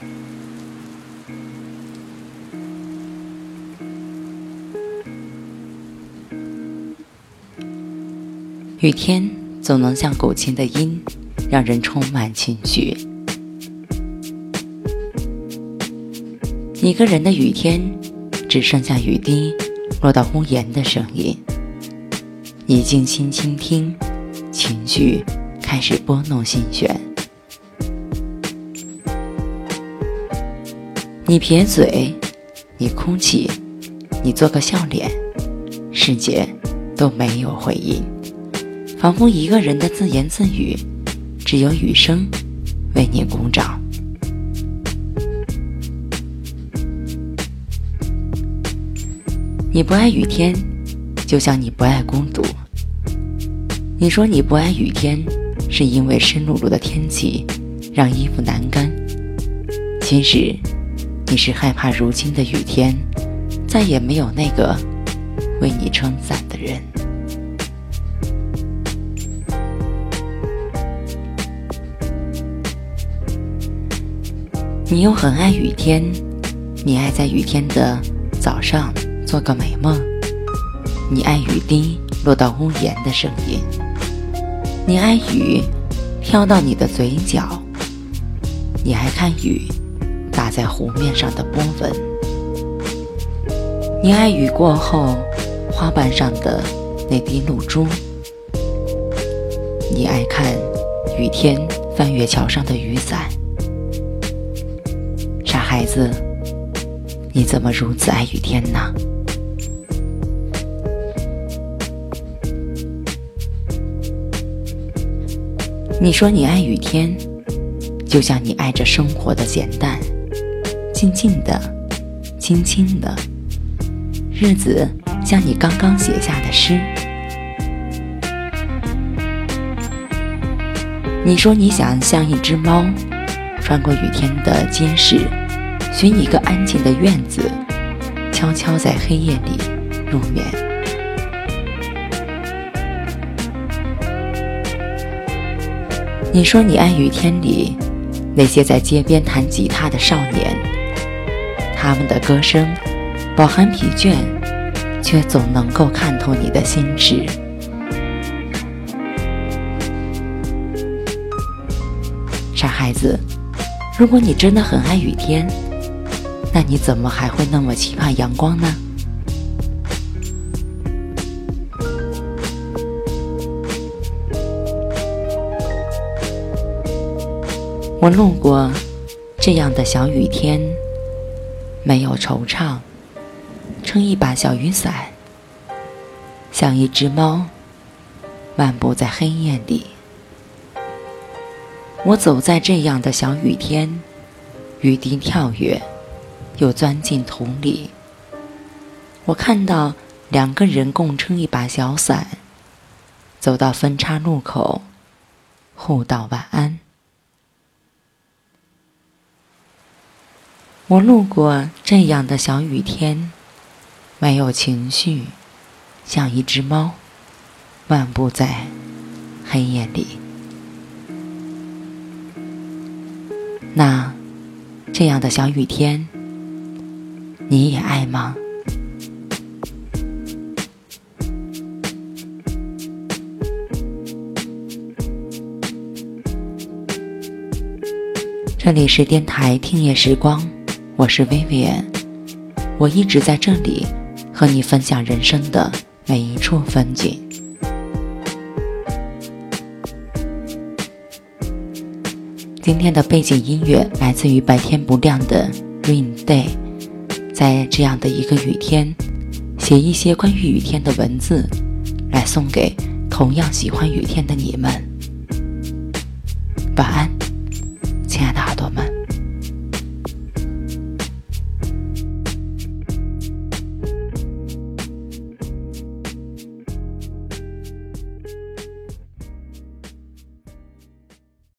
雨天总能像古琴的音让人充满情绪。一个人的雨天只剩下雨滴落到屋檐的声音。你静心倾听情绪开始拨弄心弦。你撇嘴，你哭泣，你做个笑脸，世界都没有回应，仿佛一个人的自言自语，只有雨声为你鼓掌。你不爱雨天，就像你不爱孤独。你说你不爱雨天，是因为湿漉漉的天气让衣服难干。其实。你是害怕如今的雨天，再也没有那个为你撑伞的人。你又很爱雨天，你爱在雨天的早上做个美梦，你爱雨滴落到屋檐的声音，你爱雨飘到你的嘴角，你爱看雨。在湖面上的波纹，你爱雨过后花瓣上的那滴露珠，你爱看雨天翻越桥上的雨伞。傻孩子，你怎么如此爱雨天呢？你说你爱雨天，就像你爱着生活的简单。静静的，轻轻的，日子像你刚刚写下的诗。你说你想像一只猫，穿过雨天的街市，寻一个安静的院子，悄悄在黑夜里入眠。你说你爱雨天里那些在街边弹吉他的少年。他们的歌声饱含疲倦，却总能够看透你的心事。傻孩子，如果你真的很爱雨天，那你怎么还会那么期盼阳光呢？我路过这样的小雨天。没有惆怅，撑一把小雨伞，像一只猫漫步在黑夜里。我走在这样的小雨天，雨滴跳跃，又钻进土里。我看到两个人共撑一把小伞，走到分叉路口，互道晚安。我路过这样的小雨天，没有情绪，像一只猫漫步在黑夜里。那这样的小雨天，你也爱吗？这里是电台听夜时光。我是薇薇安，我一直在这里和你分享人生的每一处风景。今天的背景音乐来自于白天不亮的 Rain Day，在这样的一个雨天，写一些关于雨天的文字，来送给同样喜欢雨天的你们。晚安，亲爱的耳朵们。